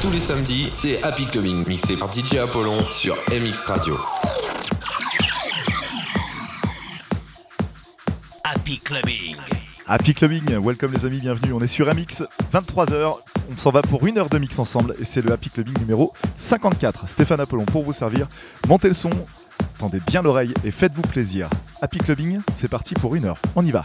Tous les samedis, c'est Happy Clubbing, mixé par DJ Apollon sur MX Radio. Happy Clubbing. Happy Clubbing, welcome les amis, bienvenue. On est sur MX, 23h. On s'en va pour une heure de mix ensemble et c'est le Happy Clubbing numéro 54. Stéphane Apollon pour vous servir. Montez le son, tendez bien l'oreille et faites-vous plaisir. Happy Clubbing, c'est parti pour une heure. On y va.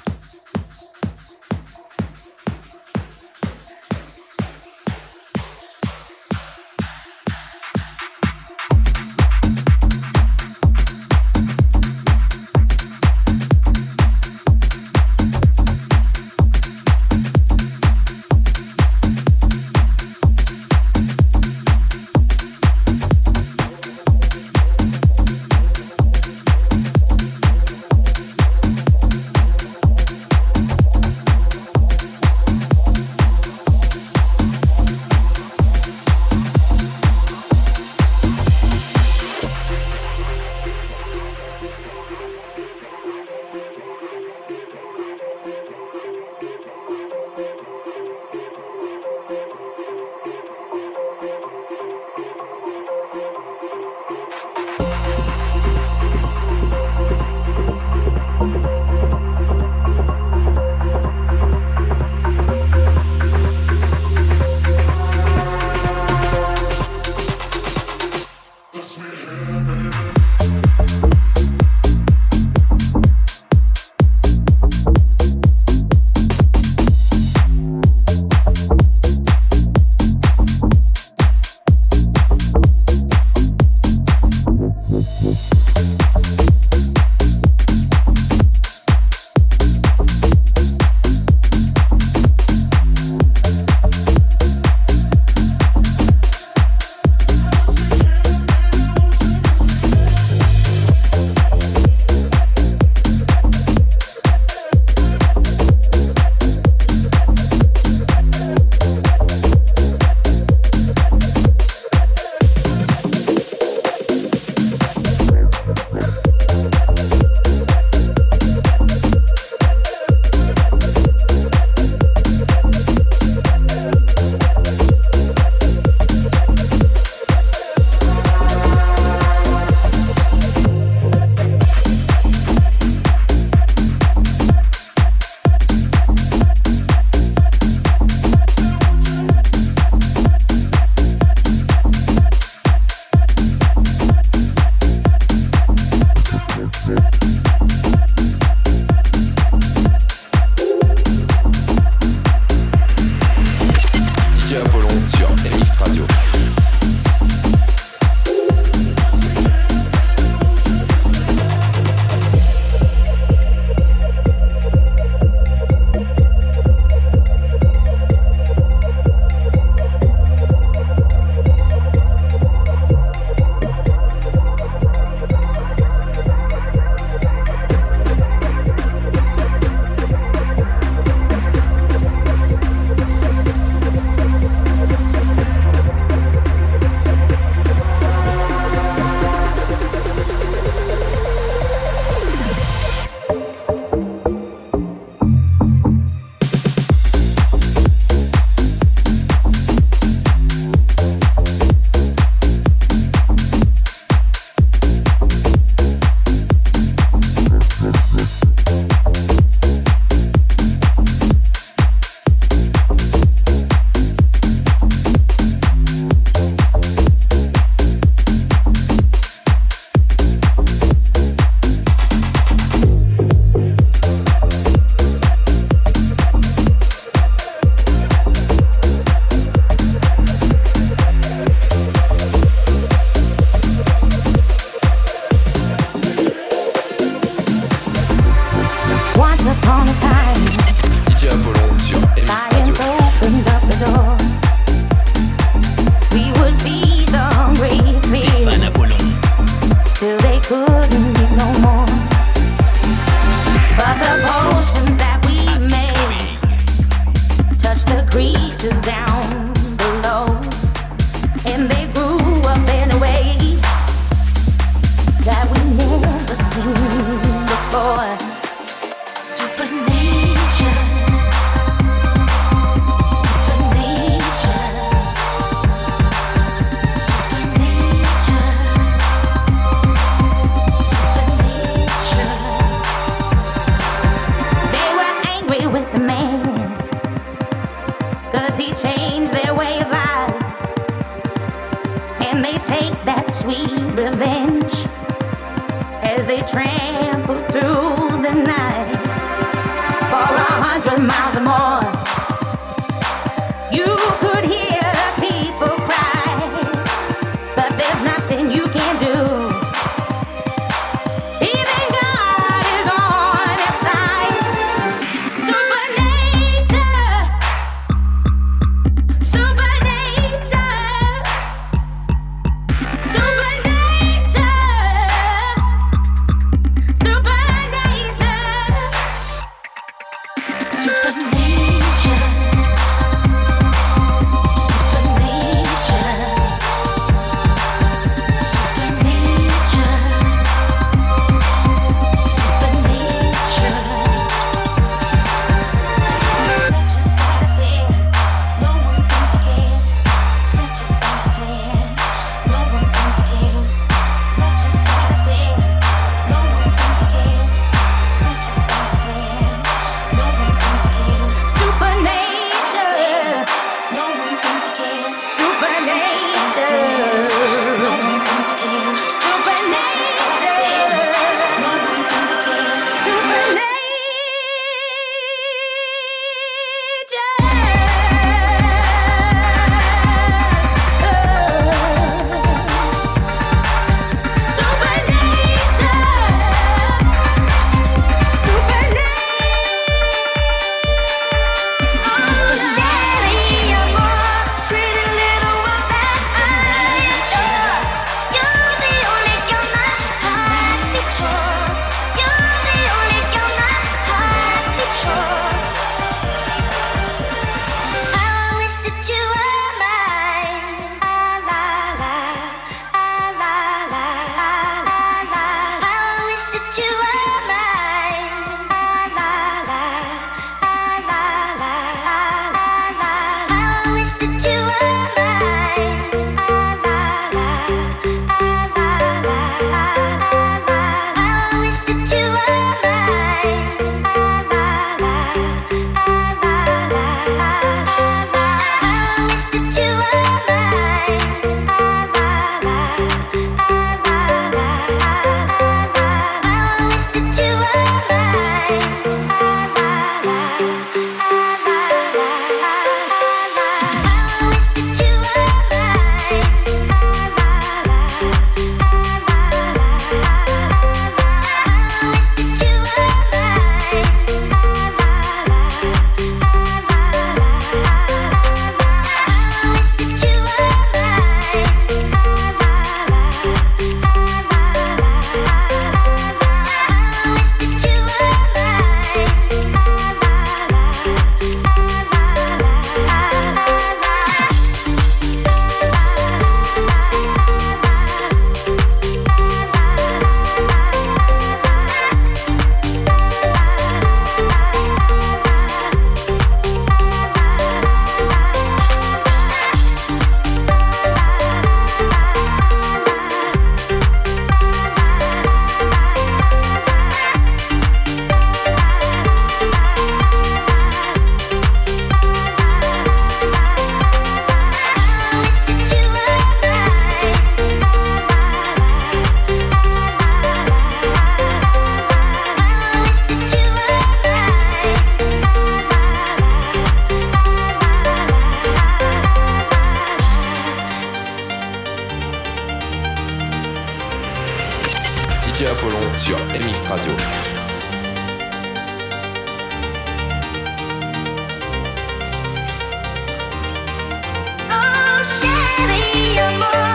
Maybe you're more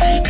Thank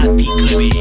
Happy Clubbing.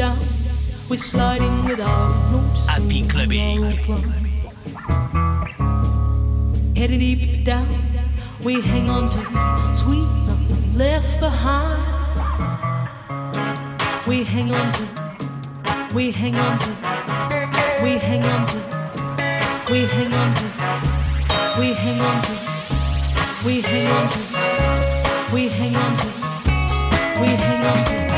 down. We're sliding without notice. Happy clubbing. Eh? Heading deep down. We hang on to sweet nothing left behind. We hang on to. We hang on to. We hang on to. We hang on to. We hang on to. We hang on to. We hang on to. We hang on to.